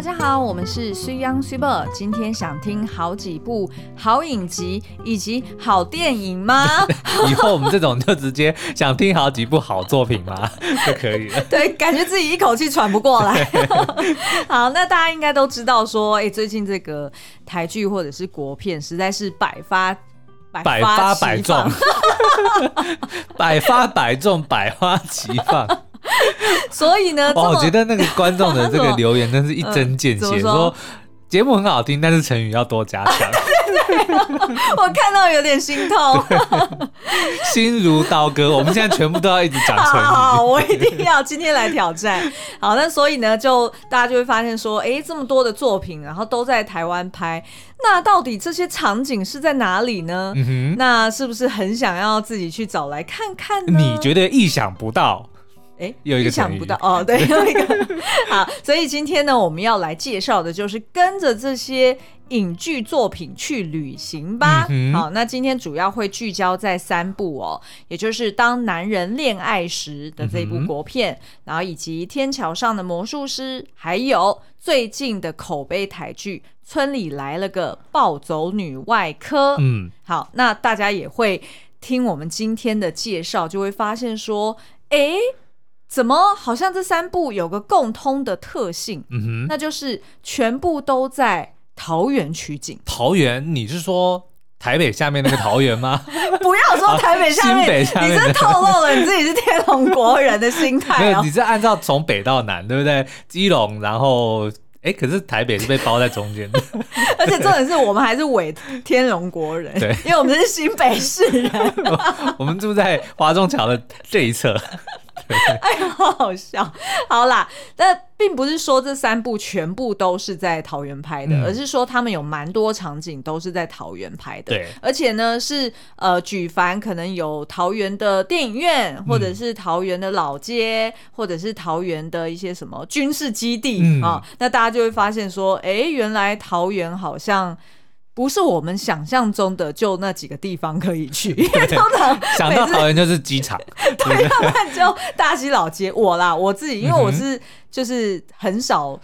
大家好，我们是水 Young Super。今天想听好几部好影集以及好电影吗？以后我们这种就直接想听好几部好作品吗？就可以了。对，感觉自己一口气喘不过来。好，那大家应该都知道说，哎，最近这个台剧或者是国片实在是百发百发百中，百发百中，百花齐放。所以呢，哦，我觉得那个观众的这个 留言真是一针见血，呃、说，节目很好听，但是成语要多加强。我看到有点心痛，心如刀割。我们现在全部都要一直讲成语。好，好，我一定要今天来挑战。好，那所以呢，就大家就会发现说，哎，这么多的作品，然后都在台湾拍，那到底这些场景是在哪里呢？嗯，那是不是很想要自己去找来看看呢？你觉得意想不到？哎，有一个想不到哦，对，有一个好，所以今天呢，我们要来介绍的就是跟着这些影剧作品去旅行吧。嗯、好，那今天主要会聚焦在三部哦，也就是《当男人恋爱时》的这部国片，嗯、然后以及《天桥上的魔术师》，还有最近的口碑台剧《村里来了个暴走女外科》。嗯，好，那大家也会听我们今天的介绍，就会发现说，哎。怎么好像这三部有个共通的特性？嗯哼，那就是全部都在桃园取景。桃园，你是说台北下面那个桃园吗？不要说台北下面，啊、北下面，你这透露了你自己是天龙国人的心态，哦。没有，你是按照从北到南，对不对？基隆，然后哎，可是台北是被包在中间的。而且重点是我们还是伪天龙国人，对，因为我们是新北市人。我，我们住在华中桥的这一侧。哎呀，好好笑！好啦，但并不是说这三部全部都是在桃园拍的，嗯、而是说他们有蛮多场景都是在桃园拍的。对，而且呢是呃，举凡可能有桃园的电影院，或者是桃园的老街，嗯、或者是桃园的一些什么军事基地啊、嗯哦，那大家就会发现说，哎、欸，原来桃园好像。不是我们想象中的就那几个地方可以去，因为通常想到桃园就是机场，对，要不然就大溪老街。我啦，我自己，因为我是就是很少。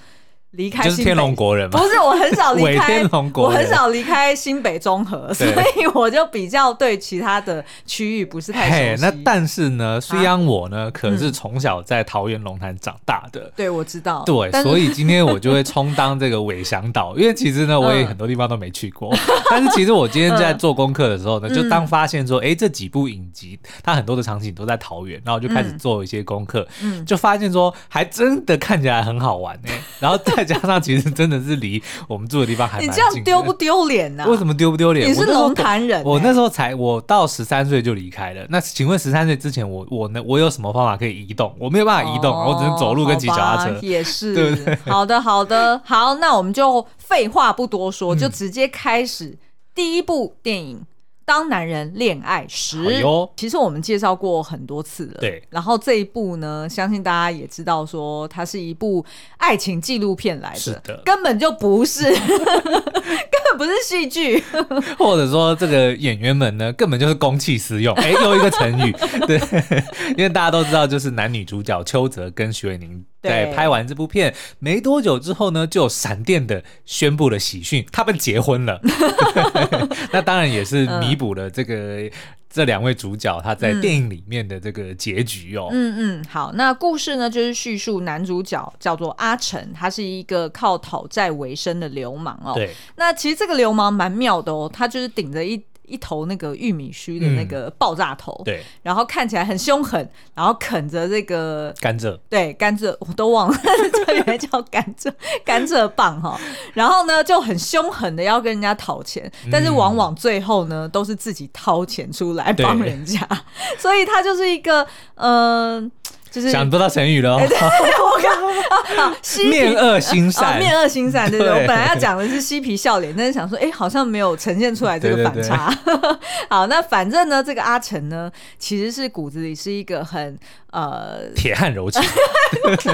离开就是天龙国人吗？不是，我很少离开天龙国，我很少离开新北中和，所以我就比较对其他的区域不是太熟悉。那但是呢，虽然我呢可是从小在桃园龙潭长大的，对，我知道。对，所以今天我就会充当这个伪向导，因为其实呢，我也很多地方都没去过。但是其实我今天在做功课的时候呢，就当发现说，哎，这几部影集它很多的场景都在桃园，然后我就开始做一些功课，就发现说，还真的看起来很好玩呢。然后再加上，其实真的是离我们住的地方还蛮近。你这样丢不丢脸呢？为什么丢不丢脸？你是龙潭人，我那时候才，我到十三岁就离开了。那请问十三岁之前，我我呢？我有什么方法可以移动？我没有办法移动，我只能走路跟骑脚踏车。也是，对不对？好的，好的，好，那我们就废话不多说，就直接开始第一部电影。当男人恋爱时，哟。其实我们介绍过很多次了。对，然后这一部呢，相信大家也知道，说它是一部爱情纪录片来的，是的，根本就不是，根本不是戏剧，或者说这个演员们呢，根本就是公器私用。哎，又一个成语，对，因为大家都知道，就是男女主角邱泽跟许玮甯。在拍完这部片没多久之后呢，就闪电的宣布了喜讯，他们结婚了。那当然也是弥补了这个、嗯、这两位主角他在电影里面的这个结局哦。嗯嗯，好，那故事呢就是叙述男主角叫做阿成，他是一个靠讨债为生的流氓哦。对，那其实这个流氓蛮妙的哦，他就是顶着一。一头那个玉米须的那个爆炸头，嗯、对，然后看起来很凶狠，然后啃着这个甘蔗，对，甘蔗我都忘了，这原来叫甘蔗，甘蔗棒哈。然后呢，就很凶狠的要跟人家讨钱，但是往往最后呢，都是自己掏钱出来帮人家，所以他就是一个嗯。呃就是想不到成语了，哦，我看啊，面恶心善，面恶心善，对不对？我本来要讲的是嬉皮笑脸，但是想说，哎，好像没有呈现出来这个反差。好，那反正呢，这个阿成呢，其实是骨子里是一个很呃铁汉柔情，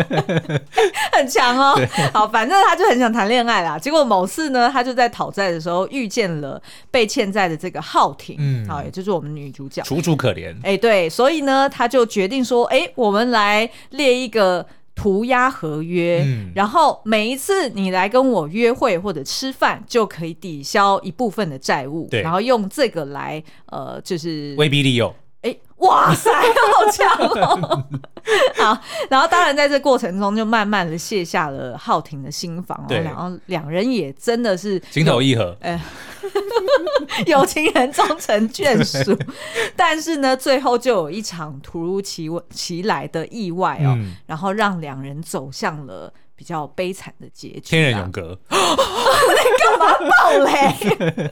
很强哦。好，反正他就很想谈恋爱啦。结果某次呢，他就在讨债的时候遇见了被欠债的这个浩廷，嗯，好，也就是我们女主角，楚楚可怜。哎，对，所以呢，他就决定说，哎，我们。来列一个涂鸦合约，嗯、然后每一次你来跟我约会或者吃饭，就可以抵消一部分的债务，对，然后用这个来呃，就是威逼利诱。哎，哇塞，好强哦！好，然后当然在这过程中就慢慢的卸下了浩廷的心防，哦，然后两人也真的是情投意合，哎，有情人终成眷属。但是呢，最后就有一场突如其其来的意外哦，嗯、然后让两人走向了。比较悲惨的结局，天人永隔。你干嘛爆雷？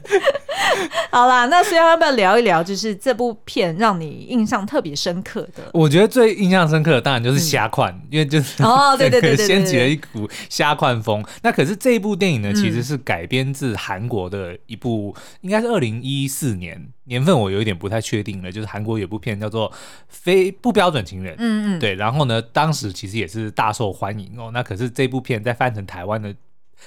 好啦，那所以要不要聊一聊？就是这部片让你印象特别深刻的？我觉得最印象深刻的当然就是虾款，嗯、因为就是哦，对对对对，掀起了一股虾款风。那可是这一部电影呢，其实是改编自韩国的一部，嗯、应该是二零一四年。年份我有一点不太确定了，就是韩国有部片叫做《非不标准情人》，嗯嗯，对，然后呢，当时其实也是大受欢迎哦。那可是这部片在翻成台湾的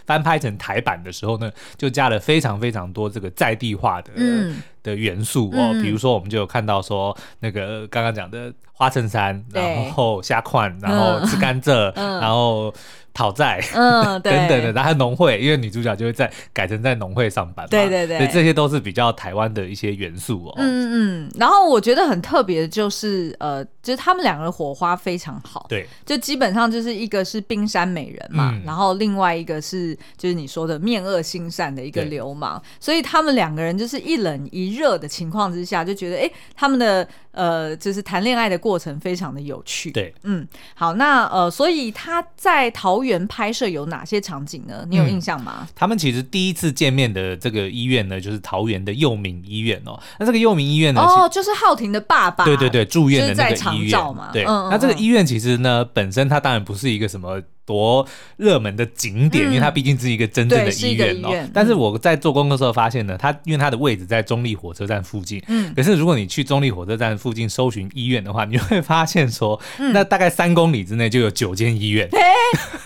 翻拍成台版的时候呢，就加了非常非常多这个在地化的、嗯、的元素哦，嗯、比如说我们就有看到说那个刚刚讲的花衬衫，然后虾块，然后吃甘蔗，嗯、然后。讨债，嗯，对。等等的，然后农会，因为女主角就会在改成在农会上班嘛，对对对，所以这些都是比较台湾的一些元素哦。嗯嗯，然后我觉得很特别的就是，呃，就是他们两个人火花非常好，对，就基本上就是一个是冰山美人嘛，嗯、然后另外一个是就是你说的面恶心善的一个流氓，所以他们两个人就是一冷一热的情况之下，就觉得哎，他们的呃，就是谈恋爱的过程非常的有趣，对，嗯，好，那呃，所以他在桃园拍摄有哪些场景呢？你有印象吗？嗯，他们其实第一次见面的这个医院呢，就是桃园的佑民医院哦。那这个佑民医院呢，哦，就是浩廷的爸爸，对对对，住院的那个医院嘛。对，嗯嗯嗯，那这个医院其实呢，本身它当然不是一个什么。多热门的景点，嗯、因为它毕竟是一个真正的医院哦。院但是我在做功课的时候发现呢，它因为它的位置在中立火车站附近。嗯。可是如果你去中立火车站附近搜寻医院的话，你会发现说，嗯、那大概三公里之内就有九间医院。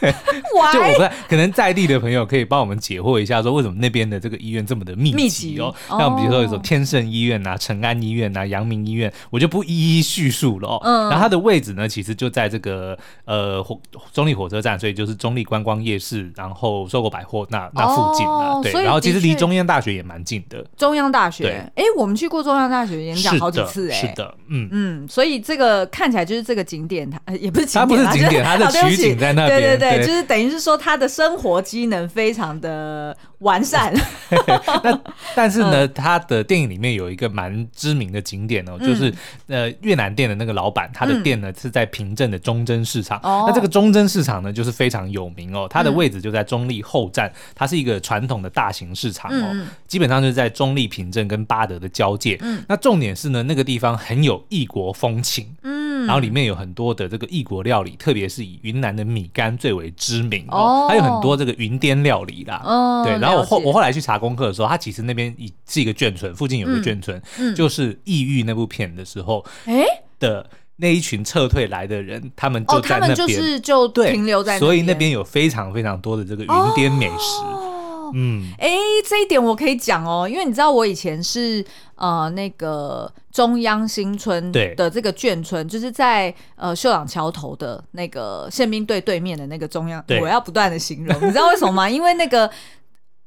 欸、就我不知道，可能在地的朋友可以帮我们解惑一下，说为什么那边的这个医院这么的密集哦？密集哦，像比如说有什么天盛医院啊、成安医院啊、阳明医院，我就不一一叙述了哦。嗯。然后它的位置呢，其实就在这个呃火中立火车站，所以就是中立观光夜市，然后收购百货那那附近啊，哦、对，然后其实离中央大学也蛮近的。中央大学，哎对，我们去过中央大学演讲好几次，哎，是的，嗯。嗯，所以这个看起来就是这个景点，它也不是景点，它不是景点，它的 取景在那边，对对对，对就是等于是说它的生活机能非常的完善。那 但是呢，它的电影里面有一个蛮知名的景点哦，就是呃越南店的那个老板，他的店呢是在平镇的忠贞市场。那这个忠贞市场呢，就是非常有名哦，它的位置就在中立后站，它是一个传统的大型市场哦，基本上就是在中立平镇跟巴德的交界。那重点是呢，那个地方很有异国风情。嗯。然后里面有很多的这个异国料理，特别是以云南的米干最为知名哦，还有很多这个云滇料理啦。对，然后我后我后来去查功课的时候，它其实那边是一个眷村，附近有个眷村，就是《异域》那部片的时候，的那一群撤退来的人，他们就在那边，就是就停留在，所以那边有非常非常多的这个云巅美食。嗯，哎，这一点我可以讲哦，因为你知道我以前是呃那个中央新村的这个眷村，就是在呃秀朗桥头的那个宪兵队对面的那个中央，我要不断的形容，你知道为什么吗？因为那个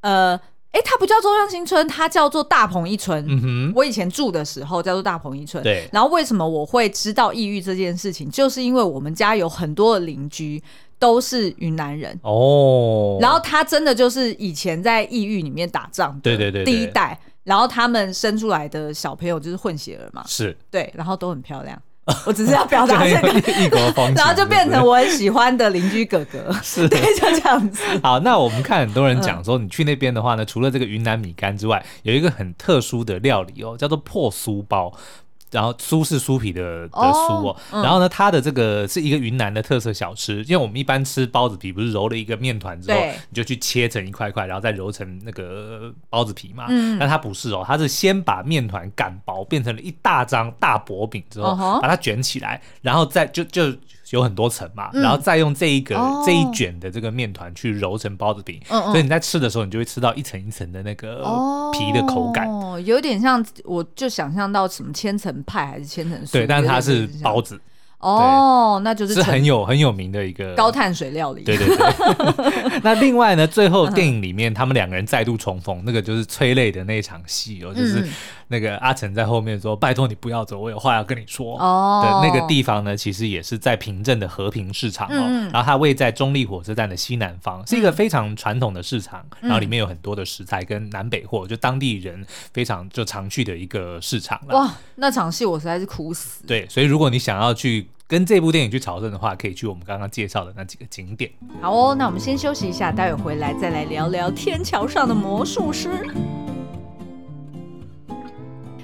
呃，哎，它不叫中央新村，它叫做大鹏一村。嗯哼，我以前住的时候叫做大鹏一村。对，然后为什么我会知道异域这件事情，就是因为我们家有很多的邻居。都是云南人。哦，然后他真的就是以前在异域里面打仗，对对对，第一代，然后他们生出来的小朋友就是混血儿嘛，是。对，然后都很漂亮，我只是要表达这个 异国风情，然后就变成我很喜欢的邻居哥哥，是，对，就这样子。好，那我们看很多人讲说，你去那边的话呢，除了这个云南米干之外，有一个很特殊的料理哦，叫做破酥包。然后酥是酥皮的的酥哦，然后呢，它的这个是一个云南的特色小吃，因为我们一般吃包子皮不是揉了一个面团之后，你就去切成一块块，然后再揉成那个包子皮嘛。嗯，但它不是哦，它是先把面团擀薄，变成了一大张大薄饼之后，把它卷起来，然后再就就。有很多层嘛，然后再用这一个这一卷的这个面团去揉成包子饼，所以你在吃的时候，你就会吃到一层一层的那个皮的口感，哦，有点像，我就想象到什么千层派还是千层酥，对，但是它是包子，哦，那就是是很有很有名的一个高碳水料理。对对对。那另外呢，最后电影里面他们两个人再度重逢，那个就是催泪的那一场戏哦，就是那个阿成在后面说：“拜托你不要走，我有话要跟你说。”哦。的那个地方呢，其实也是在平镇的和平市场哦，然后它位在中立火车站的西南方，是一个非常传统的市场，然后里面有很多的食材跟南北货，就当地人非常就常去的一个市场了。哇，那场戏我实在是哭死。对，所以如果你想要去跟这部电影去朝圣的话，可以去我们刚刚介绍的那几个景点。好哦，那我们先休息一下，待会回来再来聊聊天桥上的魔术师。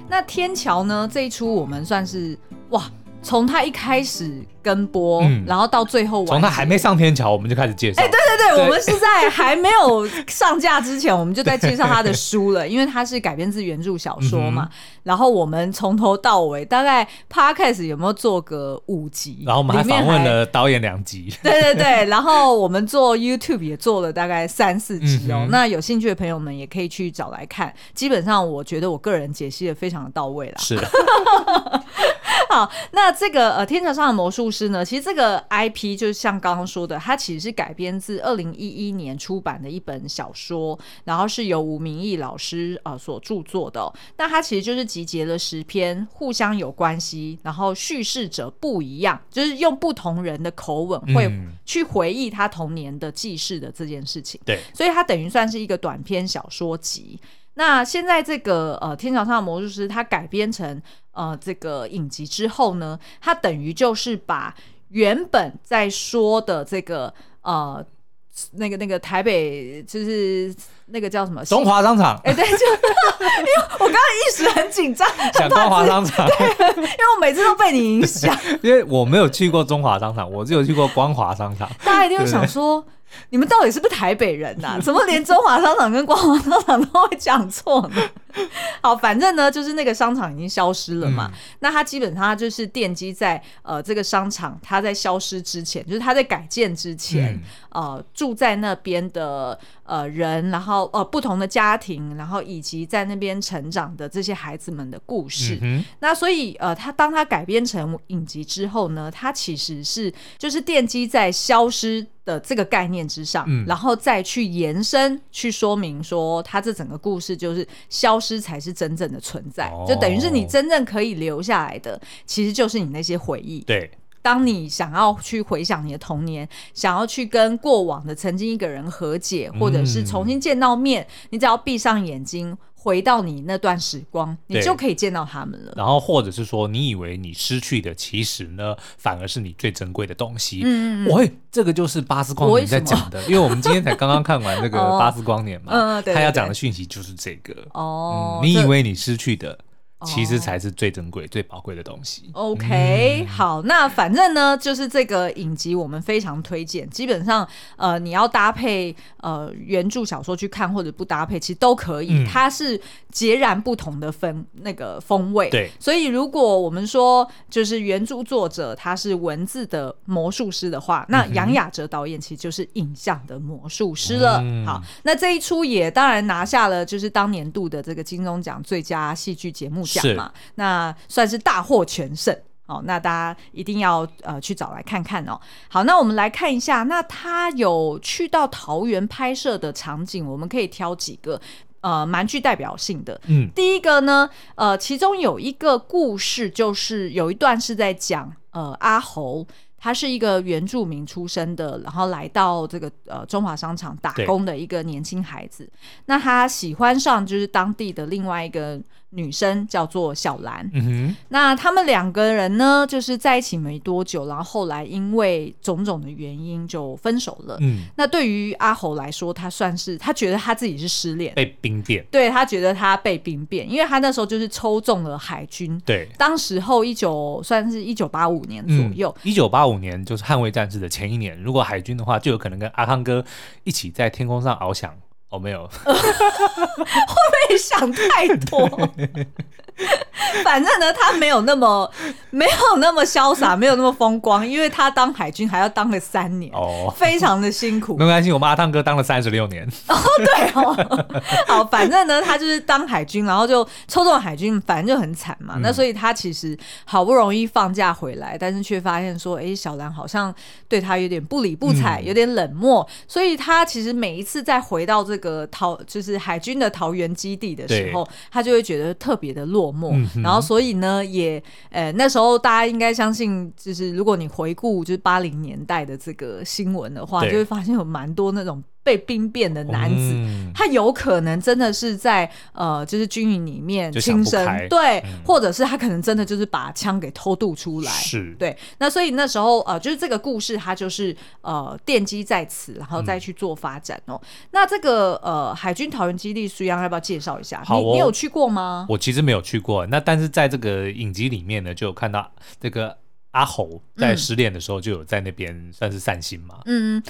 那天桥呢？这一出我们算是哇，从他一开始。跟播，嗯、然后到最后，从他还没上天桥，我们就开始介绍。哎，对对对，对我们是在还没有上架之前，我们就在介绍他的书了，因为他是改编自原著小说嘛。嗯、然后我们从头到尾，大概 Podcast 有没有做个五集？然后我们还访问了导演两集。对对对，然后我们做 YouTube 也做了大概三四集哦。嗯、哼那有兴趣的朋友们也可以去找来看。基本上，我觉得我个人解析的非常的到位了。是的。好，那这个呃，天桥上的魔术师呢，其实这个 IP 就是像刚刚说的，它其实是改编自二零一一年出版的一本小说，然后是由吴明义老师呃所著作的哦。那它其实就是集结了十篇互相有关系，然后叙事者不一样，就是用不同人的口吻会去回忆他童年的记事的这件事情。对，所以它等于算是一个短篇小说集。那现在这个呃，天桥上的魔术师，它改编成呃这个影集之后呢，它等于就是把原本在说的这个呃那个那个台北就是那个叫什么中华商场，哎、欸、对，就 因为我刚刚一时很紧张，想中华商场，对，因为我每次都被你影响，因为我没有去过中华商场，我只有去过光华商场，大家一定会想说。你们到底是不是台北人呐、啊？怎么连中华商场跟光华商场都会讲错呢？好，反正呢，就是那个商场已经消失了嘛。嗯、那它基本上就是奠基在呃这个商场它在消失之前，就是它在改建之前，嗯、呃住在那边的呃人，然后呃不同的家庭，然后以及在那边成长的这些孩子们的故事。嗯、那所以呃，他当他改编成影集之后呢，他其实是就是奠基在消失的这个概念之上，嗯、然后再去延伸去说明说，它这整个故事就是消失才是真正的存在，哦、就等于是你真正可以留下来的，其实就是你那些回忆。对，当你想要去回想你的童年，想要去跟过往的曾经一个人和解，或者是重新见到面，嗯、你只要闭上眼睛。回到你那段时光，你就可以见到他们了。然后，或者是说，你以为你失去的，其实呢，反而是你最珍贵的东西。嗯嗯。喂，这个就是巴斯光年在讲的，因为我们今天才刚刚看完那个 巴斯光年嘛，哦、他要讲的讯息就是这个。哦、嗯。你以为你失去的。其实才是最珍贵、oh. 最宝贵的东西。OK，、嗯、好，那反正呢，就是这个影集我们非常推荐。基本上，呃，你要搭配呃原著小说去看，或者不搭配，其实都可以。嗯、它是截然不同的风那个风味。对，所以如果我们说就是原著作者他是文字的魔术师的话，那杨雅哲导演其实就是影像的魔术师了。嗯、好，那这一出也当然拿下了就是当年度的这个金钟奖最佳戏剧节目。讲嘛，那算是大获全胜哦。那大家一定要呃去找来看看哦。好，那我们来看一下，那他有去到桃园拍摄的场景，我们可以挑几个呃蛮具代表性的。嗯，第一个呢，呃，其中有一个故事，就是有一段是在讲呃阿猴。他是一个原住民出身的，然后来到这个呃中华商场打工的一个年轻孩子。那他喜欢上就是当地的另外一个女生，叫做小兰。嗯哼。那他们两个人呢，就是在一起没多久，然后后来因为种种的原因就分手了。嗯。那对于阿侯来说，他算是他觉得他自己是失恋，被兵变。对，他觉得他被兵变，因为他那时候就是抽中了海军。对。当时候一九算是一九八五年左右。一九八五年就是捍卫战士的前一年，如果海军的话，就有可能跟阿康哥一起在天空上翱翔，哦，没有，会不会想太多？反正呢，他没有那么没有那么潇洒，没有那么风光，因为他当海军还要当了三年，哦，非常的辛苦。没关系，我们阿汤哥当了三十六年。哦，对哦，好，反正呢，他就是当海军，然后就抽中海军，反正就很惨嘛。嗯、那所以他其实好不容易放假回来，但是却发现说，哎，小兰好像对他有点不理不睬，嗯、有点冷漠。所以他其实每一次再回到这个桃，就是海军的桃园基地的时候，他就会觉得特别的落寞。嗯然后，所以呢，也呃，那时候大家应该相信，就是如果你回顾就是八零年代的这个新闻的话，就会发现有蛮多那种。被兵变的男子，嗯、他有可能真的是在呃，就是军营里面轻生，对，嗯、或者是他可能真的就是把枪给偷渡出来，是对。那所以那时候呃，就是这个故事，它就是呃奠基在此，然后再去做发展哦。嗯、那这个呃海军桃园基地，苏央要不要介绍一下？你你有去过吗？我其实没有去过，那但是在这个影集里面呢，就有看到这个阿侯在失恋的时候就有在那边算是散心嘛，嗯。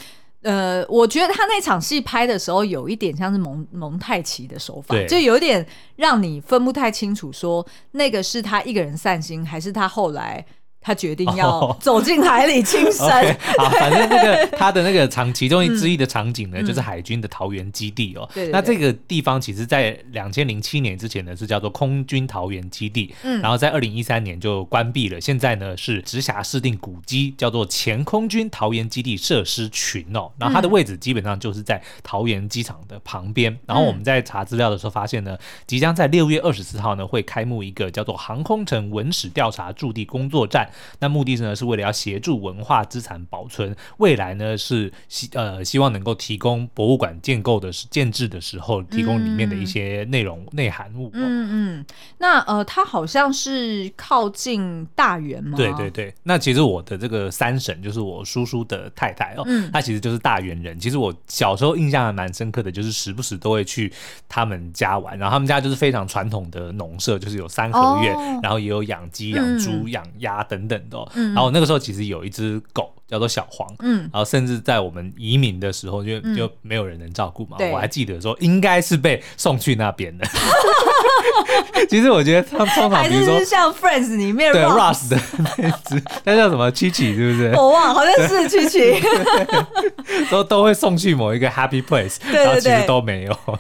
呃，我觉得他那场戏拍的时候有一点像是蒙蒙太奇的手法，对就有点让你分不太清楚，说那个是他一个人散心，还是他后来。他决定要走进海里轻生。Oh, okay, 好，反正那个他的那个场其中之一的场景呢，嗯、就是海军的桃园基地哦。那这个地方其实，在两千零七年之前呢，是叫做空军桃园基地。嗯。然后在二零一三年就关闭了，现在呢是直辖市定古迹，叫做前空军桃园基地设施群哦。然后它的位置基本上就是在桃园机场的旁边。嗯、然后我们在查资料的时候发现呢，即将在六月二十四号呢会开幕一个叫做航空城文史调查驻地工作站。那目的是呢，是为了要协助文化资产保存，未来呢是希呃希望能够提供博物馆建构的建制的时候，提供里面的一些内容、嗯、内涵物。嗯嗯，那呃，它好像是靠近大园吗？对对对。那其实我的这个三婶就是我叔叔的太太哦，嗯、她其实就是大园人。其实我小时候印象还蛮深刻的，就是时不时都会去他们家玩。然后他们家就是非常传统的农舍，就是有三合院，哦、然后也有养鸡、养猪、养鸭等等等的。嗯、然后那个时候其实有一只狗叫做小黄，嗯，然后甚至在我们移民的时候就、嗯、就没有人能照顾嘛，我还记得说应该是被送去那边的。其实我觉得他们通常比如说像 Friends 里面对 Russ 的那只，那叫什么 Chichi 是不是？我忘了，好像是 Chichi，都都会送去某一个 Happy Place，然后其实都没有。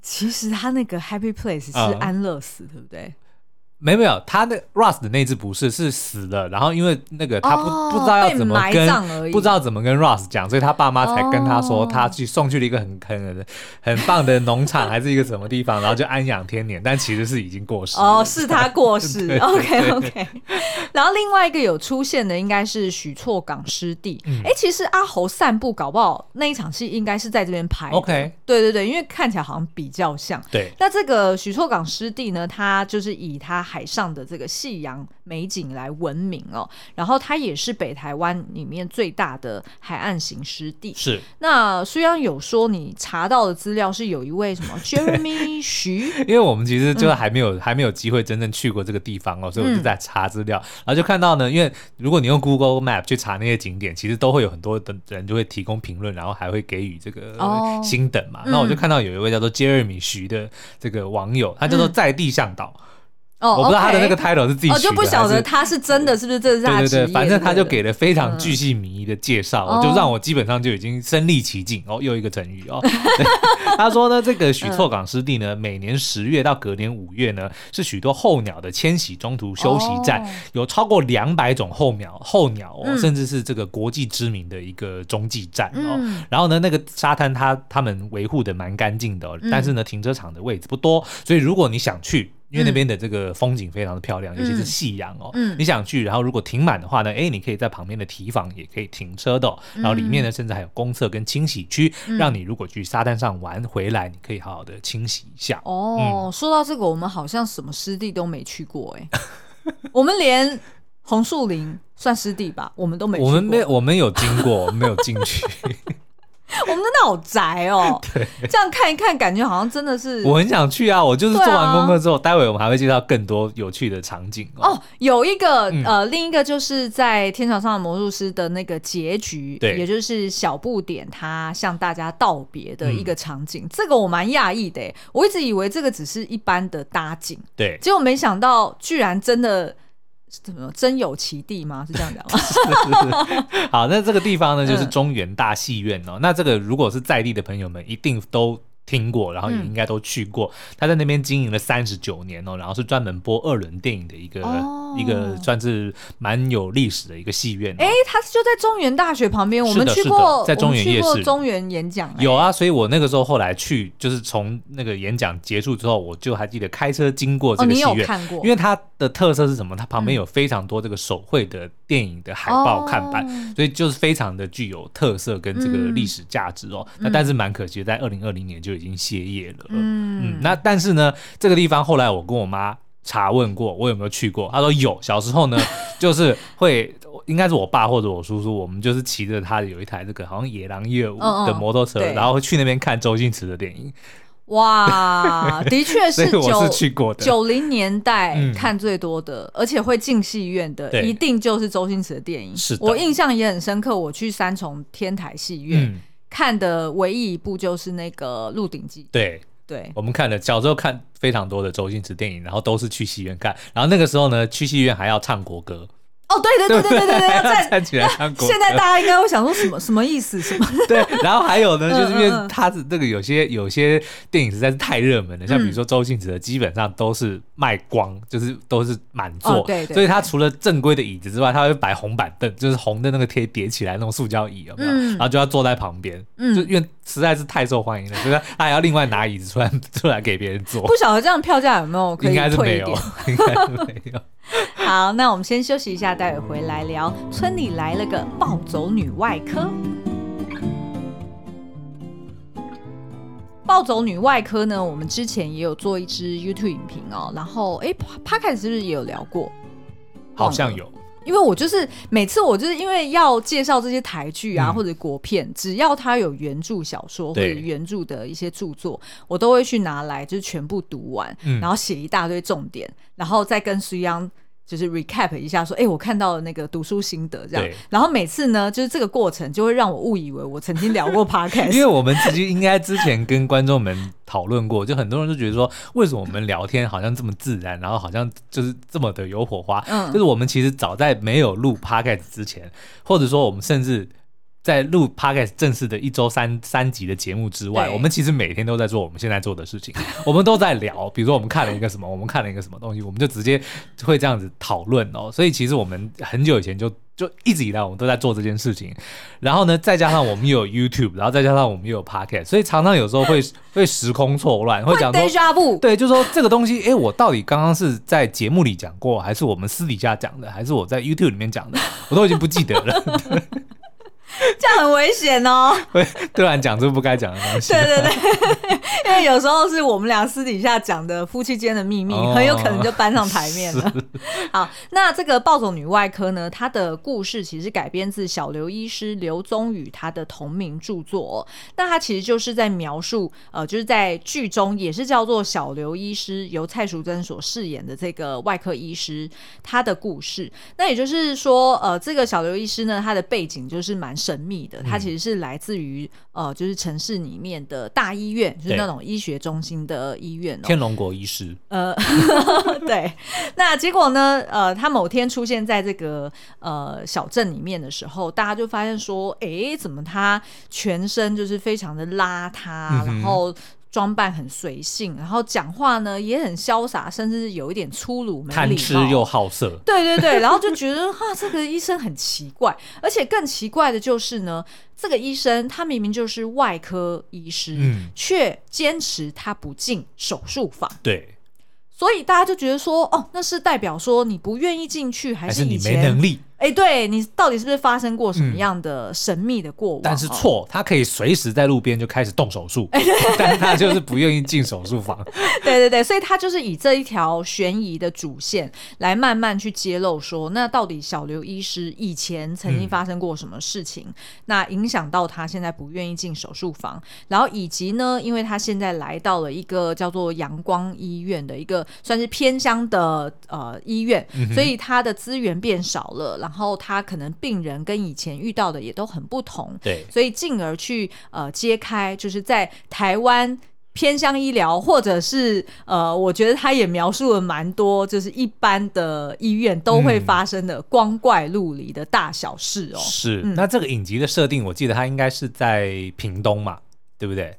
其实他那个 Happy Place 是安乐死，嗯、对不对？没没有，他那 Ross 的那只不是，是死了，然后因为那个他不、哦、不知道要怎么跟不知道怎么跟 Ross 讲，所以他爸妈才跟他说，他去送去了一个很很很棒的农场，还是一个什么地方，然后就安养天年，但其实是已经过世哦，是他过世，OK OK。然后另外一个有出现的应该是许错港湿地，哎、嗯，其实阿侯散步搞不好那一场戏应该是在这边拍，OK，对对对，因为看起来好像比较像，对。那这个许错港湿地呢，它就是以它。海上的这个夕阳美景来闻名哦，然后它也是北台湾里面最大的海岸型湿地。是。那虽然有说你查到的资料是有一位什么 Jeremy 徐，因为我们其实就还没有、嗯、还没有机会真正去过这个地方哦，所以我就在查资料，嗯、然后就看到呢，因为如果你用 Google Map 去查那些景点，其实都会有很多的人就会提供评论，然后还会给予这个星等嘛。哦、那我就看到有一位叫做 Jeremy 徐的这个网友，他叫做在地向导。嗯哦，我不知道他的那个 title 是自己取的，我就不晓得他是真的是不是这是他的。对对对，反正他就给了非常巨细靡遗的介绍，就让我基本上就已经身历其境哦。又一个成语哦，他说呢，这个许厝港湿地呢，每年十月到隔年五月呢，是许多候鸟的迁徙中途休息站，有超过两百种候鸟，候鸟哦，甚至是这个国际知名的一个中继站哦。然后呢，那个沙滩他他们维护的蛮干净的，但是呢，停车场的位置不多，所以如果你想去。因为那边的这个风景非常的漂亮，嗯、尤其是夕阳哦。嗯、你想去，然后如果停满的话呢，哎，你可以在旁边的提房也可以停车的、哦。然后里面呢，甚至还有公厕跟清洗区，嗯、让你如果去沙滩上玩回来，你可以好好的清洗一下。哦，嗯、说到这个，我们好像什么湿地都没去过哎，我们连红树林算湿地吧，我们都没去过。我们没，我们有经过，我们没有进去。我们真的好宅哦。对，这样看一看，感觉好像真的是。我很想去啊！我就是做完功课之后，啊、待会我们还会介绍更多有趣的场景哦。哦，有一个、嗯、呃，另一个就是在《天桥上的魔术师》的那个结局，对，也就是小不点他向大家道别的一个场景。嗯、这个我蛮讶异的，我一直以为这个只是一般的搭景，对，结果没想到居然真的。怎么真有其地吗？是这样讲吗？是是是。好，那这个地方呢，就是中原大戏院哦。嗯、那这个如果是在地的朋友们，一定都。听过，然后也应该都去过。嗯、他在那边经营了三十九年哦，然后是专门播二轮电影的一个、哦、一个算是蛮有历史的一个戏院。哎，他就在中原大学旁边，我们去过，在中原夜市中原演讲有啊。所以我那个时候后来去，就是从那个演讲结束之后，我就还记得开车经过这个戏院，哦、你有看过？因为它的特色是什么？它旁边有非常多这个手绘的电影的海报看板，嗯、所以就是非常的具有特色跟这个历史价值哦。嗯、那但是蛮可惜的，在二零二零年就。已经歇业了。嗯嗯，那但是呢，这个地方后来我跟我妈查问过，我有没有去过？她说有。小时候呢，就是会，应该是我爸或者我叔叔，我们就是骑着他有一台这个好像野狼一二五的摩托车，嗯嗯、然后会去那边看周星驰的电影。哇，的确是 九，我是去过的。九零年代看最多的，嗯、而且会进戏院的，一定就是周星驰的电影。是，我印象也很深刻。我去三重天台戏院。嗯看的唯一一部就是那个《鹿鼎记》。对对，对我们看的小时候看非常多的周星驰电影，然后都是去戏院看，然后那个时候呢，去戏院还要唱国歌。哦，对对对对对对对，站站起来唱国歌。现在大家应该会想说什么什么意思？什么？对，然后还有呢，就是因为他是这个有些有些电影实在是太热门了，像比如说周星驰的，基本上都是卖光，就是都是满座。对。所以他除了正规的椅子之外，他会摆红板凳，就是红的那个贴叠起来那种塑胶椅，有没有？然后就要坐在旁边，就因为实在是太受欢迎了，所以他还要另外拿椅子出来 出来给别人坐。不晓得这样票价有没有可以退一点？应该是没有。好，那我们先休息一下，待会回来聊。村里来了个暴走女外科。暴走女外科呢，我们之前也有做一支 YouTube 影评哦。然后，哎，Podcast 是不是也有聊过？好像有。因为我就是每次我就是因为要介绍这些台剧啊、嗯、或者国片，只要它有原著小说或者原著的一些著作，我都会去拿来就是全部读完，嗯、然后写一大堆重点，然后再跟苏央就是 recap 一下说，哎，我看到了那个读书心得这样。然后每次呢，就是这个过程就会让我误以为我曾经聊过 podcast，因为我们其实应该之前跟观众们。讨论过，就很多人都觉得说，为什么我们聊天好像这么自然，然后好像就是这么的有火花？嗯，就是我们其实早在没有录 Podcast 之前，或者说我们甚至在录 Podcast 正式的一周三三集的节目之外，我们其实每天都在做我们现在做的事情，我们都在聊，比如说我们看了一个什么，我们看了一个什么东西，我们就直接会这样子讨论哦。所以其实我们很久以前就。就一直以来我们都在做这件事情，然后呢，再加上我们又有 YouTube，然后再加上我们又有 Podcast，所以常常有时候会会时空错乱，会讲说，对，就说这个东西，哎，我到底刚刚是在节目里讲过，还是我们私底下讲的，还是我在 YouTube 里面讲的，我都已经不记得了。这样很危险哦！会突然讲出不该讲的东西。对对对，因为有时候是我们俩私底下讲的夫妻间的秘密，哦、很有可能就搬上台面了。是 好，那这个暴走女外科呢，它的故事其实改编自小刘医师刘宗宇他的同名著作，哦。那他其实就是在描述，呃，就是在剧中也是叫做小刘医师，由蔡淑珍所饰演的这个外科医师他的故事。那也就是说，呃，这个小刘医师呢，他的背景就是蛮。神秘的，它其实是来自于、嗯、呃，就是城市里面的大医院，就是那种医学中心的医院、喔。天龙国医师，呃，对。那结果呢？呃，他某天出现在这个呃小镇里面的时候，大家就发现说，哎、欸，怎么他全身就是非常的邋遢，嗯、然后。装扮很随性，然后讲话呢也很潇洒，甚至有一点粗鲁，没礼貌，贪吃又好色。对对对，然后就觉得哈，这个医生很奇怪，而且更奇怪的就是呢，这个医生他明明就是外科医师，嗯，却坚持他不进手术房。对。所以大家就觉得说，哦，那是代表说你不愿意进去，还是你没能力？哎，对，你到底是不是发生过什么样的神秘的过往？但是错，他可以随时在路边就开始动手术，但是他就是不愿意进手术房。对对对，所以他就是以这一条悬疑的主线来慢慢去揭露说，那到底小刘医师以前曾经发生过什么事情，嗯、那影响到他现在不愿意进手术房，然后以及呢，因为他现在来到了一个叫做阳光医院的一个算是偏乡的呃医院，嗯、所以他的资源变少了。然后他可能病人跟以前遇到的也都很不同，对，所以进而去呃揭开，就是在台湾偏向医疗，或者是呃，我觉得他也描述了蛮多，就是一般的医院都会发生的光怪陆离的大小事哦。是，嗯、那这个影集的设定，我记得他应该是在屏东嘛，对不对？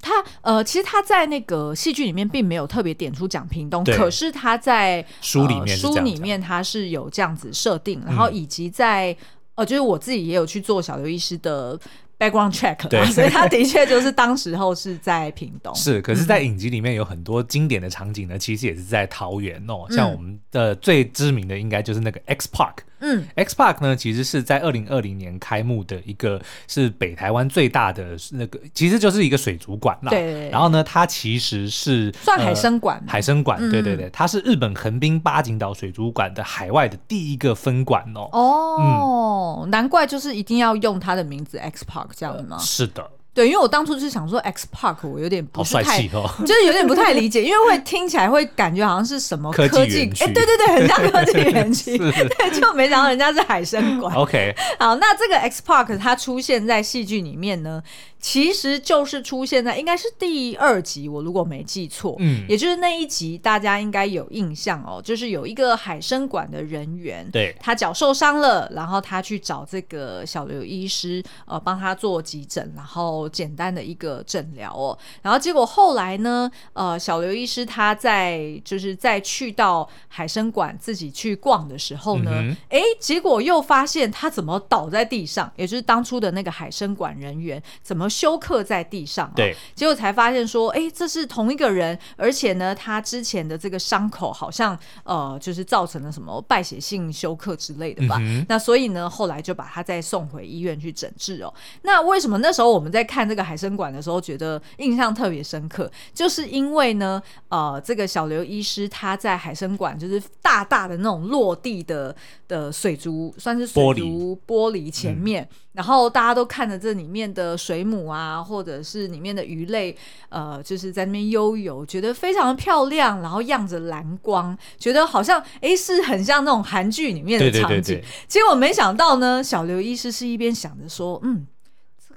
他呃，其实他在那个戏剧里面并没有特别点出讲屏东，可是他在书里面、呃、书里面他是有这样子设定，然后以及在、嗯、呃，就是我自己也有去做小刘医师的 background check，对，所以他的确就是当时候是在屏东，是，可是，在影集里面有很多经典的场景呢，其实也是在桃园哦，嗯、像我们的最知名的应该就是那个 X Park。嗯，X Park 呢，其实是在二零二零年开幕的一个，是北台湾最大的那个，其实就是一个水族馆啦。对。然后呢，它其实是算海生馆，呃，海生馆。对对对，它是日本横滨八景岛水族馆的海外的第一个分馆哦。哦，嗯，难怪就是一定要用它的名字 X Park 这样子吗？呃，是的。对，因为我当初就是想说 X Park，我有点不是太，哦、就是有点不太理解，因为会听起来会感觉好像是什么科技，哎，对对对，很像科技园区 对，就没想到人家是海参馆。OK，好，那这个 X Park 它出现在戏剧里面呢？其实就是出现在应该是第二集，我如果没记错，嗯，也就是那一集，大家应该有印象哦，就是有一个海参馆的人员，对，他脚受伤了，然后他去找这个小刘医师，呃，帮他做急诊，然后简单的一个诊疗哦，然后结果后来呢，呃，小刘医师他在就是在去到海参馆自己去逛的时候呢，哎、嗯，结果又发现他怎么倒在地上，也就是当初的那个海参馆人员怎么。休克在地上，哦，对，结果才发现说，哎，这是同一个人，而且呢，他之前的这个伤口好像，呃，就是造成了什么败血性休克之类的吧。嗯、那所以呢，后来就把他再送回医院去诊治哦。那为什么那时候我们在看这个海参馆的时候，觉得印象特别深刻？就是因为呢，呃，这个小刘医师他在海参馆就是大大的那种落地的的水族，算是水族玻璃前面。然后大家都看着这里面的水母啊，或者是里面的鱼类，呃，就是在那边悠游，觉得非常的漂亮，然后漾着蓝光，觉得好像哎，是很像那种韩剧里面的场景。对对对对。结果没想到呢，小刘医师是一边想着说，嗯。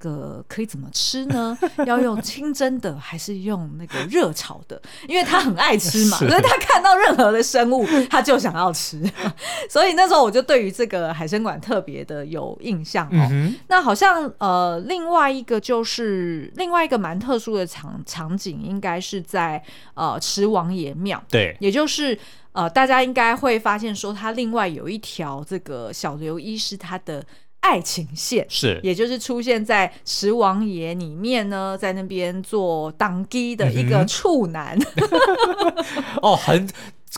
个可以怎么吃呢？要用清蒸的还是用那个热炒的？因为他很爱吃嘛，所以是他看到任何的生物，他就想要吃。所以那时候我就对于这个海参馆特别的有印象哦。嗯、那好像呃，另外一个就是另外一个蛮特殊的场场景，应该是在呃池王爷庙。对，也就是呃大家应该会发现说，他另外有一条这个小刘医师他的。爱情线是，也就是出现在池王爷里面呢，在那边做当机的一个处男。嗯、哦，很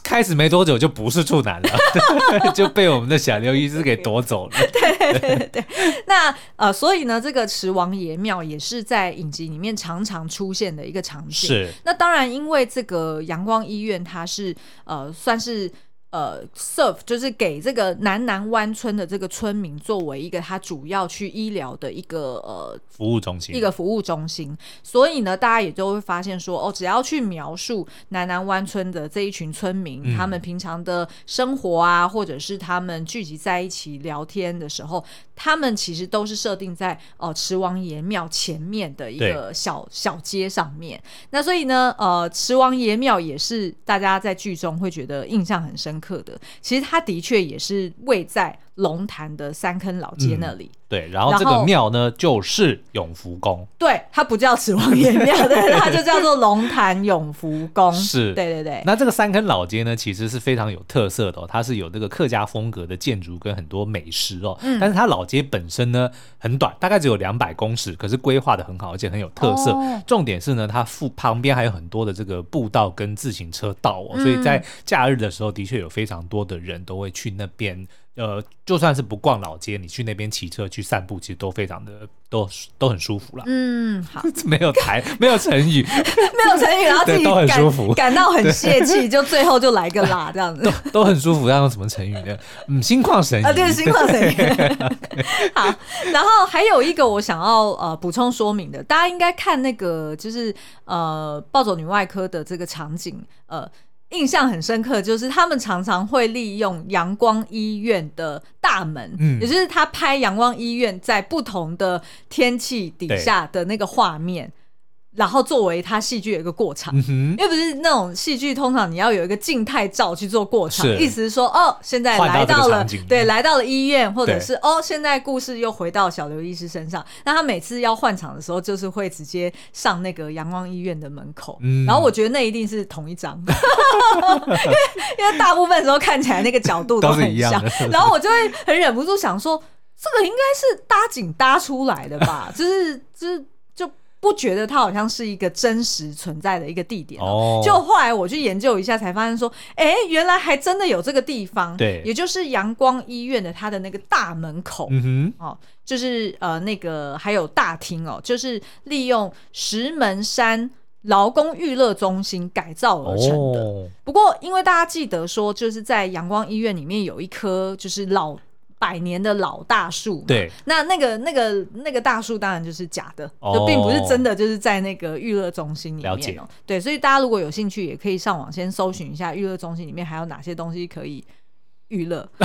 开始没多久就不是处男了，就被我们的小刘医师给夺走了。对对对对，对那呃，所以呢，这个池王爷庙也是在影集里面常常出现的一个场景。是，那当然，因为这个阳光医院它是呃，算是。呃，serve 就是给这个南南湾村的这个村民作为一个他主要去医疗的一个呃服务中心，一个服务中心。所以呢，大家也就会发现说，哦，只要去描述南南湾村的这一群村民，嗯、他们平常的生活啊，或者是他们聚集在一起聊天的时候，他们其实都是设定在哦、呃、池王爷庙前面的一个小小街上面。那所以呢，呃，池王爷庙也是大家在剧中会觉得印象很深刻的，其实他的确也是位在龙潭的三坑老街那里。嗯对，然后这个庙呢，就是永福宫。对，它不叫池王爷庙，对，它就叫做龙潭永福宫。是，对对对。那这个三坑老街呢，其实是非常有特色的哦，它是有这个客家风格的建筑跟很多美食哦。嗯。但是它老街本身呢很短，大概只有两百公尺，可是规划的很好，而且很有特色。哦。重点是呢，它附旁边还有很多的这个步道跟自行车道哦，嗯。所以在假日的时候，的确有非常多的人都会去那边。呃，就算是不逛老街，你去那边骑车去散步，其实都非常的都都很舒服了。嗯，好，没有台，没有成语，没有成语，然后自己都很舒服，感到很泄气，就最后就来个啦，这样子都都很舒服。要用什么成语呢？嗯，心旷神怡啊，对，心旷神怡。好，然后还有一个我想要呃补充说明的，大家应该看那个就是呃暴走女外科的这个场景呃。印象很深刻，就是他们常常会利用阳光医院的大门，嗯，也就是他拍阳光医院在不同的天气底下的那个画面。然后作为他戏剧的一个过场，嗯、因为不是那种戏剧，通常你要有一个静态照去做过场，意思是说，哦，现在来到了，到对，来到了医院，或者是哦，现在故事又回到小刘医师身上。那他每次要换场的时候，就是会直接上那个阳光医院的门口，嗯、然后我觉得那一定是同一张，因 为因为大部分时候看起来那个角度都很像，然后我就会很忍不住想说，这个应该是搭景搭出来的吧，就是就是。不觉得它好像是一个真实存在的一个地点哦，就后来我去研究一下，才发现说，哎，原来还真的有这个地方，对，也就是阳光医院的它的那个大门口，嗯哼，哦，就是呃那个还有大厅哦，就是利用石门山劳工娱乐中心改造而成的。哦、不过，因为大家记得说，就是在阳光医院里面有一棵就是老。百年的老大树，对，那那个那个那个大树当然就是假的，哦、就并不是真的，就是在那个娱乐中心里面。了解。对，所以大家如果有兴趣，也可以上网先搜寻一下娱乐中心里面还有哪些东西可以娱乐。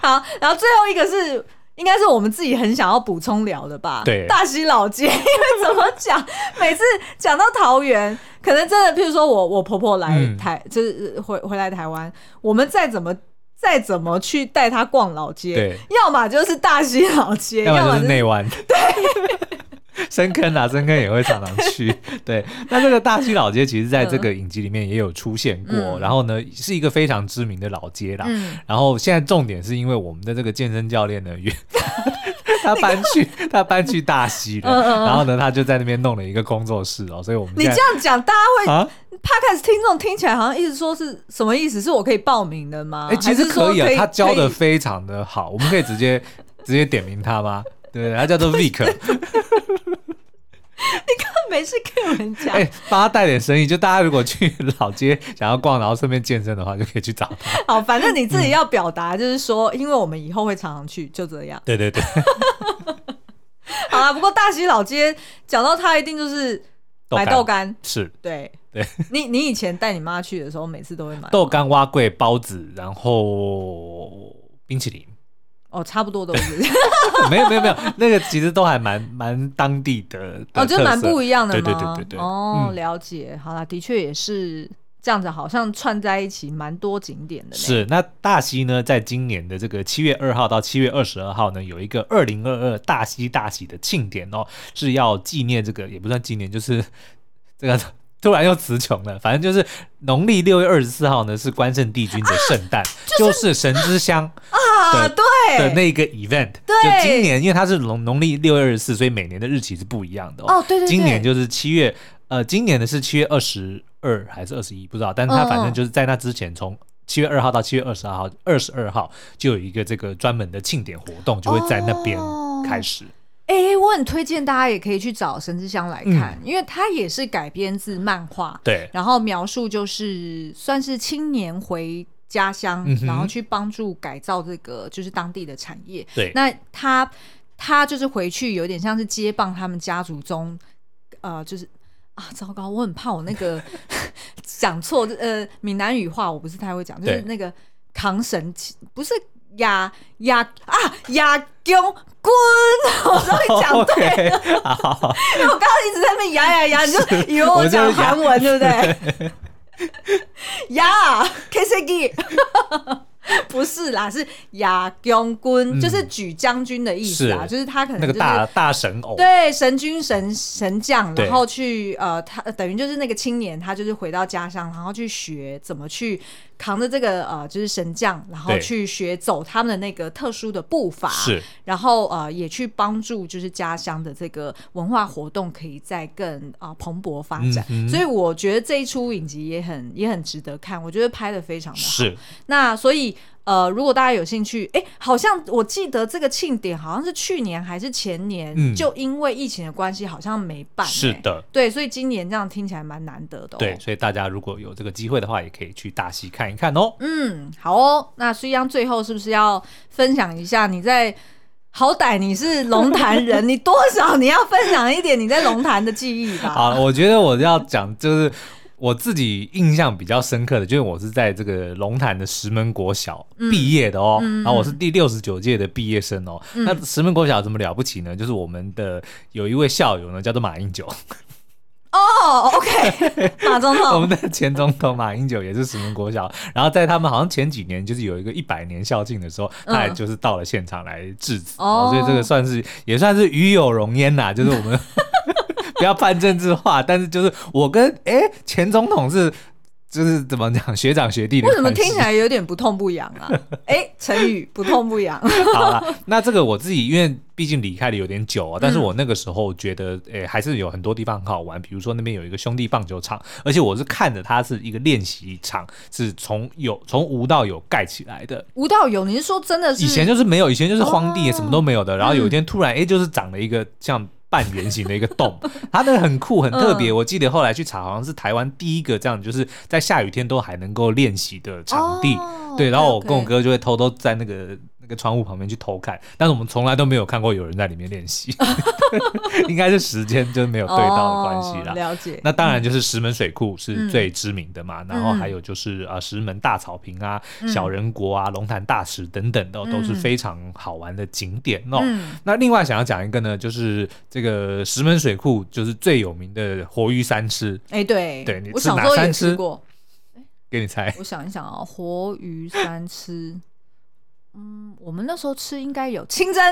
好，然后最后一个是，应该是我们自己很想要补充聊的吧？对，大溪老街，因为怎么讲，每次讲到桃园，可能真的，譬如说我我婆婆来台，嗯、就是回回来台湾，我们再怎么。再怎么去带他逛老街，对，要么就是大溪老街，要么就是内湾。对，深坑啊，深坑也会常常去。对，那这个大溪老街，其实在这个影集里面也有出现过。嗯、然后呢，是一个非常知名的老街啦。嗯、然后现在重点是因为我们的这个健身教练呢，他搬去 他搬去大溪了。然后呢，他就在那边弄了一个工作室哦。所以我们你这样讲，大家会啊？Podcast 听众听起来好像一直说是什么意思？是我可以报名的吗？哎、欸，其实可以啊，以他教的非常的好，我们可以直接直接点名他吗？对，他叫做 Vic。你根本没事跟人讲，哎，帮他带点生意。就大家如果去老街想要逛，然后顺便健身的话，就可以去找他。好，反正你自己要表达，就是说，嗯、因为我们以后会常常去，就这样。对 对对。好啊，不过大溪老街讲到他，一定就是买豆干，是对。对你，你以前带你妈去的时候，每次都会买豆干、碗粿、包子，然后冰淇淋。哦，差不多都是。没有没有没有，那个其实都还蛮蛮当地的，的哦，就蛮不一样的嘛。对对对对对。哦，了解。好啦，的确也是这样子，好像串在一起蛮多景点的。是，那大溪呢，在今年的这个七月二号到七月二十二号呢，有一个二零二二大溪大喜的庆典哦，是要纪念这个，也不算纪念，就是这个。突然又词穷了，反正就是农历六月二十四号呢，是关圣帝君的圣诞，啊 就是、就是神之乡啊，对的那个 event。对，就今年因为它是农农历六月二十四，所以每年的日期是不一样的哦。哦，对对对，今年就是七月，呃，今年的是七月二十二还是二十一，不知道。但是它反正就是在那之前，从七月二号到七月二十二号，二十二号就有一个这个专门的庆典活动，就会在那边开始。哦哎、欸，我很推荐大家也可以去找《神之香》来看，嗯、因为它也是改编自漫画，对，然后描述就是算是青年回家乡，嗯、然后去帮助改造这个就是当地的产业。对，那他他就是回去有点像是接棒他们家族中，呃，就是啊，糟糕，我很怕我那个 讲错，呃，闽南语话我不是太会讲，就是那个扛神不是。亚亚啊亚公军，我终于讲对了，因为我刚刚一直在那亚亚亚，你就以为我讲韩文对不对？亚 KCG。不是啦，是亚将军，就是举将军的意思啊，就是他可能那个大大神偶，对，神君神神将，然后去呃，他等于就是那个青年，他就是回到家乡，然后去学怎么去扛着这个呃，就是神将，然后去学走他们的那个特殊的步伐，是，然后呃，也去帮助就是家乡的这个文化活动可以再更啊、呃、蓬勃发展。嗯、所以我觉得这一出影集也很也很值得看，我觉得拍的非常的好。是，那所以。呃，如果大家有兴趣，哎，好像我记得这个庆典好像是去年还是前年，嗯、就因为疫情的关系，好像没办。是的，对，所以今年这样听起来蛮难得的、哦。对，所以大家如果有这个机会的话，也可以去大溪看一看哦。嗯，好哦。那须央最后是不是要分享一下你在？好歹你是龙潭人，你多少你要分享一点你在龙潭的记忆吧。好，我觉得我要讲就是。我自己印象比较深刻的，就是我是在这个龙潭的石门国小毕业的哦，嗯、然后我是第六十九届的毕业生哦。嗯、那石门国小怎么了不起呢？就是我们的有一位校友呢，叫做马英九。哦，OK，马总统，我们的前总统马英九也是石门国小，然后在他们好像前几年就是有一个一百年校庆的时候，他也就是到了现场来致辞，哦、所以这个算是也算是与有荣焉呐，就是我们。不要办政治化，但是就是我跟哎、欸、前总统是就是怎么讲学长学弟的，为什么听起来有点不痛不痒啊？哎、欸，成语不痛不痒。好了，那这个我自己因为毕竟离开的有点久啊，但是我那个时候觉得哎、欸、还是有很多地方很好玩，比如说那边有一个兄弟棒球场，而且我是看着它是一个练习场，是从有从无到有盖起来的。无到有，你是说真的是？以前就是没有，以前就是荒地，什么都没有的。然后有一天突然哎、欸，就是长了一个像。半圆形的一个洞，它那个很酷很特别。嗯、我记得后来去查，好像是台湾第一个这样，就是在下雨天都还能够练习的场地。哦、对，然后我跟我哥就会偷偷在那个。那个窗户旁边去偷看，但是我们从来都没有看过有人在里面练习，应该是时间就没有对到的关系啦。哦、了解。那当然就是石门水库是最知名的嘛，嗯、然后还有就是啊石门大草坪啊、嗯、小人国啊、龙潭大池等等的、嗯、都是非常好玩的景点哦。嗯、那另外想要讲一个呢，就是这个石门水库就是最有名的活鱼三吃。哎，对，对，你吃哪三吃过？给你猜。我想一想啊，活鱼三吃。嗯，我们那时候吃应该有清蒸。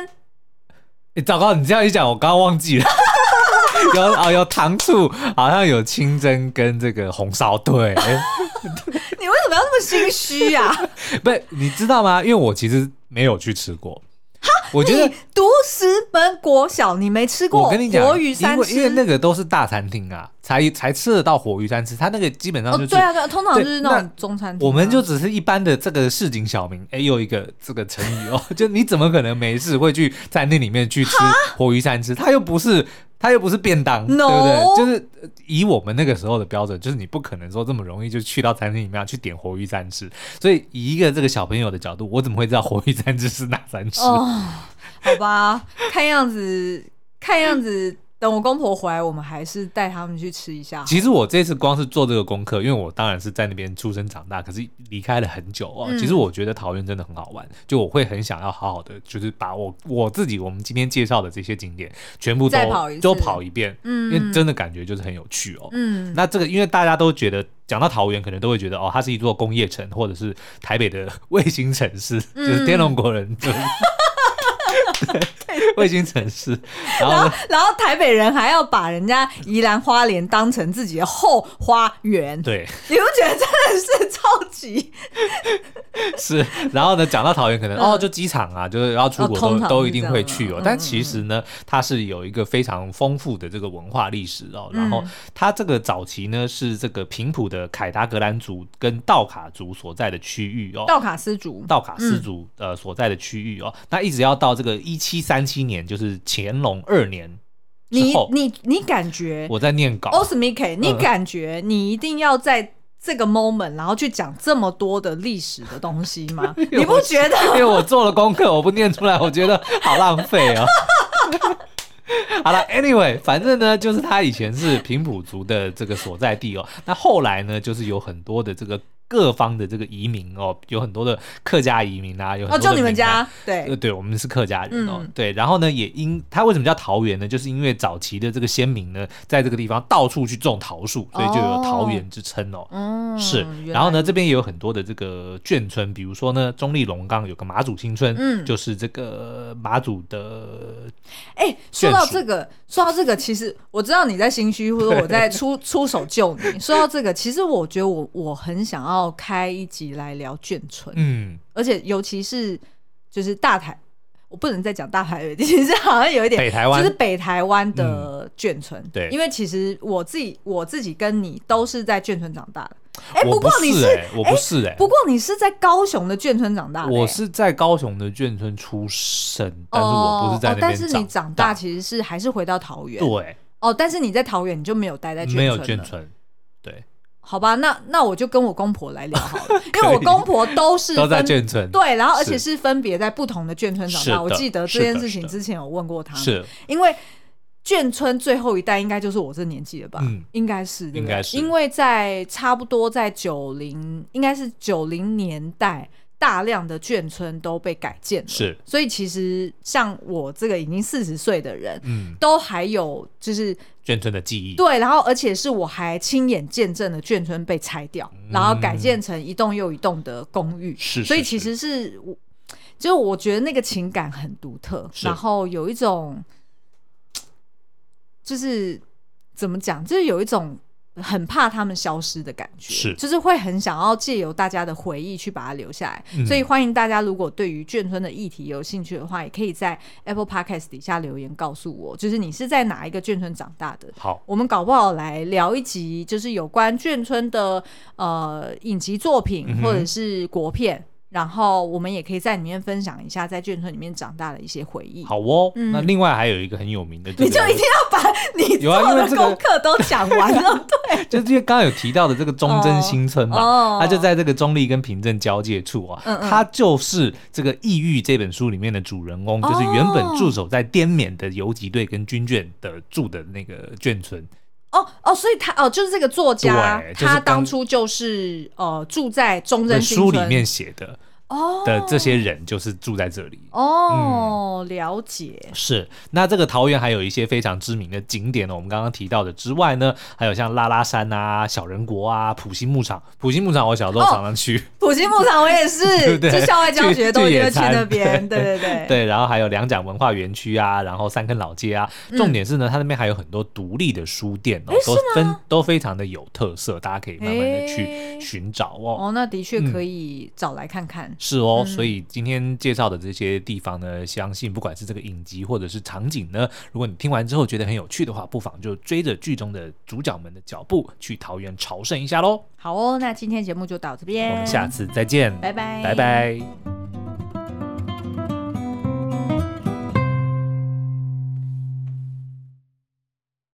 哎、欸，糟糕，你这样一讲，我刚刚忘记了。有啊、哦，有糖醋，好像有清蒸跟这个红烧。对，你为什么要那么心虚呀？不是，你知道吗？因为我其实没有去吃过。哈，我觉得你读十本国小，你没吃过？我跟你讲，活鱼三吃，因为因为那个都是大餐厅啊。才才吃得到活鱼三吃，他那个基本上就是、哦、对啊对啊，通常就是那种中餐厅、啊。我们就只是一般的这个市井小民，哎，又一个这个成语哦，就你怎么可能没事会去在那里面去吃活鱼三吃？他又不是他又不是便当，No? 对不对？就是以我们那个时候的标准，就是你不可能说这么容易就去到餐厅里面去点活鱼三吃。所以以一个这个小朋友的角度，我怎么会知道活鱼三吃是哪三吃？哦，好吧，看样子看样子。等我公婆回来，我们还是带他们去吃一下。其实我这次光是做这个功课，因为我当然是在那边出生长大，可是离开了很久哦。嗯、其实我觉得桃园真的很好玩，就我会很想要好好的，就是把我我自己我们今天介绍的这些景点全部都跑都跑一遍，嗯，因为真的感觉就是很有趣哦。嗯，那这个因为大家都觉得讲到桃园，可能都会觉得哦，它是一座工业城，或者是台北的 卫星城市，嗯、就是天龙国人。卫星城市，然后，然后，台北人还要把人家宜兰花莲当成自己的后花园，对，你不觉得真的是超级？是，然后呢，讲到桃园，可能、嗯、哦，就机场啊，就是要出国都、哦、都一定会去哦。嗯、但其实呢，它是有一个非常丰富的这个文化历史哦。然后它这个早期呢，是这个平埔的凯达格兰族跟道卡族所在的区域哦。道卡斯族，道卡斯族呃所在的区域哦。那、嗯、一直要到这个一七三七年，就是乾隆二年，你你你感觉我在念稿，Osmike，你感觉你一定要在。这个 moment，然后去讲这么多的历史的东西吗？你不觉得？因为我做了功课，我不念出来，我觉得好浪费哦。好了，anyway，反正呢，就是他以前是平埔族的这个所在地哦。那后来呢，就是有很多的这个。各方的这个移民哦，有很多的客家移民啊，有很多你们家对，呃，对，我们是客家人哦，嗯、对。然后呢，也因他为什么叫桃园呢？就是因为早期的这个先民呢，在这个地方到处去种桃树，所以就有桃园之称哦。嗯、哦，是。然后呢，这边也有很多的这个眷村，比如说呢，中立龙冈有个马祖新村，嗯，就是这个马祖的。哎，说到这个，说到这个，其实我知道你在心虚，或者我在出 出手救你。说到这个，其实我觉得我我很想要。要开一集来聊眷村，嗯，而且尤其是就是大台。我不能再讲大台北，其实好像有一点北台湾，就是北台湾的眷村。嗯、对，因为其实我自己我自己跟你都是在眷村长大的。哎、欸，不过你是，我不是哎、欸，不过你是在高雄的眷村长大的、欸。我是在高雄的眷村出生，但是我不是在那边。但是你长大其实是还是回到桃园。对。哦，但是你在桃园你就没有待在眷村。没有眷村。对。好吧，那那我就跟我公婆来聊好了，因为我公婆都是都在眷村，对，然后而且是分别在不同的眷村长大。我记得这件事情之前有问过他，是因为眷村最后一代应该就是我这年纪了吧？嗯，应该是，对对，应该是，因为在差不多在九零，应该是九零年代。大量的眷村都被改建了，是，所以其实像我这个已经四十岁的人，嗯，都还有就是眷村的记忆，对，然后而且是我还亲眼见证了眷村被拆掉，嗯，然后改建成一栋又一栋的公寓，是，所以其实是我，就我觉得那个情感很独特，然后有一种，就是怎么讲，就是有一种。很怕他们消失的感觉，是，就是会很想要借由大家的回忆去把它留下来。嗯、所以欢迎大家，如果对于眷村的议题有兴趣的话，也可以在 Apple Podcast 底下留言告诉我，就是你是在哪一个眷村长大的。好，我们搞不好来聊一集，就是有关眷村的呃影集作品或者是国片。嗯然后我们也可以在里面分享一下在眷村里面长大的一些回忆。好哦，嗯、那另外还有一个很有名的、这个，你就一定要把 你做的功课都讲完了。对，就是因为刚刚有提到的这个忠贞新村嘛，哦、它就在这个中立跟平镇交界处啊。嗯嗯，它就是这个《异域》这本书里面的主人公，就是原本驻守在滇缅的游击队跟军眷的住的那个眷村。哦哦，所以他哦，就是这个作家，就是、他当初就是呃住在中正新村书里面写的。的这些人就是住在这里哦，嗯、了解。是，那这个桃园还有一些非常知名的景点呢。我们刚刚提到的之外呢，还有像拉拉山啊、小人国啊、普心牧场。普心牧场我小时候常常去。埔、哦、心牧场我也是，对对就校外教学 都会去那边。对对对。对，然后还有两蒋文化园区啊，然后三坑老街啊。重点是呢，它那边还有很多独立的书店哦，都分都非常的有特色，大家可以慢慢的去寻找哦。哦，那的确可以找来看看。嗯是哦，所以今天介绍的这些地方呢，相信不管是这个影集或者是场景呢，如果你听完之后觉得很有趣的话，不妨就追着剧中的主角们的脚步去桃园朝圣一下喽。好哦，那今天节目就到这边，我们下次再见，拜拜，拜拜。